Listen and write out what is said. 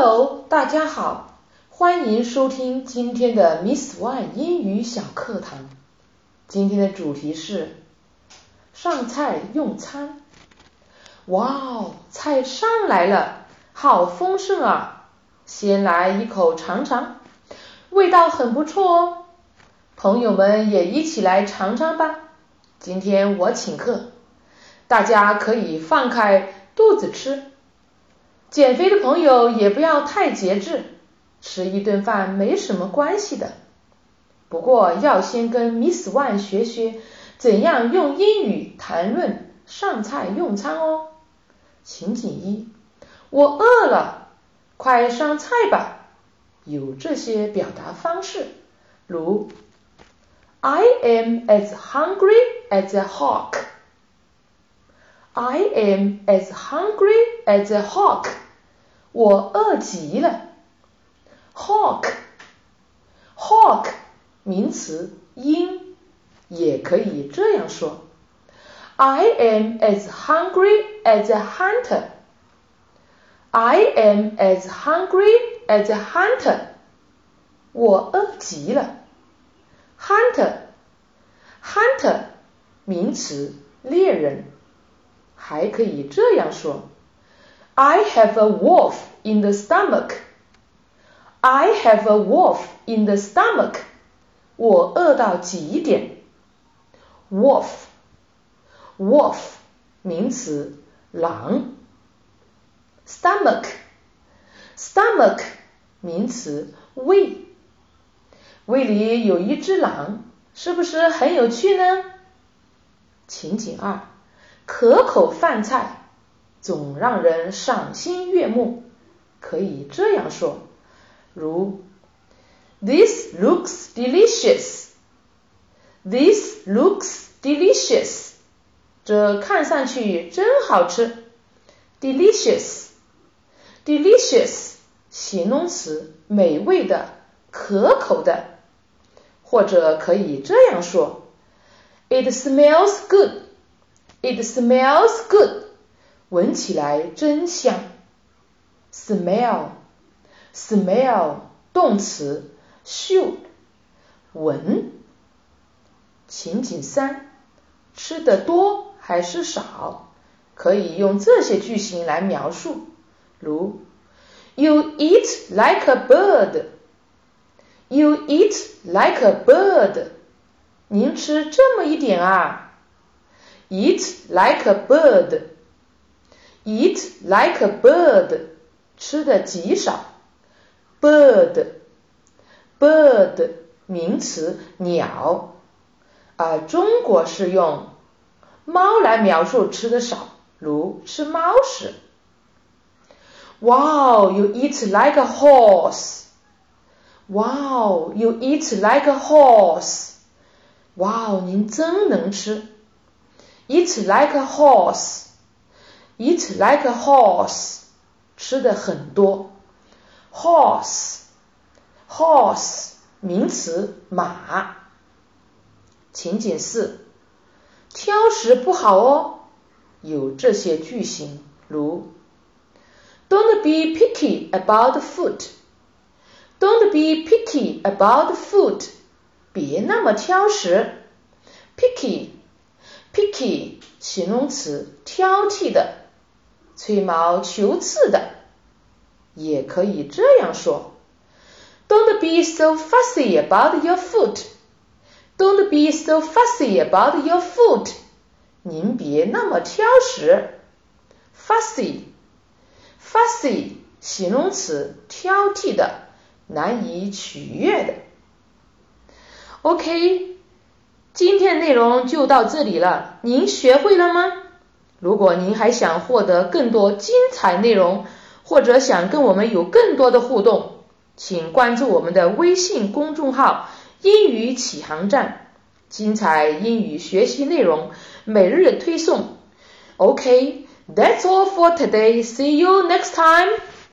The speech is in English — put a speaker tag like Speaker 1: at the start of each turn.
Speaker 1: Hello，大家好，欢迎收听今天的 Miss One 英语小课堂。今天的主题是上菜用餐。哇哦，菜上来了，好丰盛啊！先来一口尝尝，味道很不错哦。朋友们也一起来尝尝吧。今天我请客，大家可以放开肚子吃。减肥的朋友也不要太节制，吃一顿饭没什么关系的。不过要先跟 Miss One 学学怎样用英语谈论上菜用餐哦。情景一：我饿了，快上菜吧。有这些表达方式，如 I am as hungry as a hawk。I am as hungry as a hawk。我饿极了。Hawk，hawk 名词，鹰，也可以这样说。I am as hungry as a hunter. I am as hungry as a hunter. 我饿极了。Hunter，hunter 名词，猎人。 还可以这样说：I have a wolf in the stomach. I have a wolf in the stomach. 我饿到极点。Wolf，wolf 名词，狼。Stomach，stomach 名词，胃。胃里有一只狼，是不是很有趣呢？情景二。 可口饭菜总让人赏心悦目，可以这样说，如 This looks delicious. This looks delicious. 这看上去真好吃。Delicious, delicious 形容词，美味的，可口的。或者可以这样说，It smells good. It smells good，闻起来真香。Smell，smell 动词嗅，闻。情景三，吃的多还是少？可以用这些句型来描述，如 You eat like a bird. You eat like a bird. 您吃这么一点啊。 Eat like a bird. Eat like a bird. 吃的极少。Bird, bird 名词鸟。啊，中国是用猫来描述吃的少，如吃猫食。Wow, you eat like a horse. Wow, you eat like a horse. 哇哦，您真能吃。Eat like a horse, eat like a horse，吃的很多。Horse, horse 名词马。情景四，挑食不好哦。有这些句型，如 Don't be picky about food. Don't be picky about food. 别那么挑食。Picky picky 形容词，挑剔的，吹毛求疵的，也可以这样说。Don't be so fussy about your food. Don't be so fussy about your food. 您别那么挑食。Fussy, fussy 形容词，挑剔的，难以取悦的。OK。今天内容就到这里了，您学会了吗？如果您还想获得更多精彩内容，或者想跟我们有更多的互动，请关注我们的微信公众号“英语启航站”，精彩英语学习内容每日推送。OK，that's all for today. See you next time.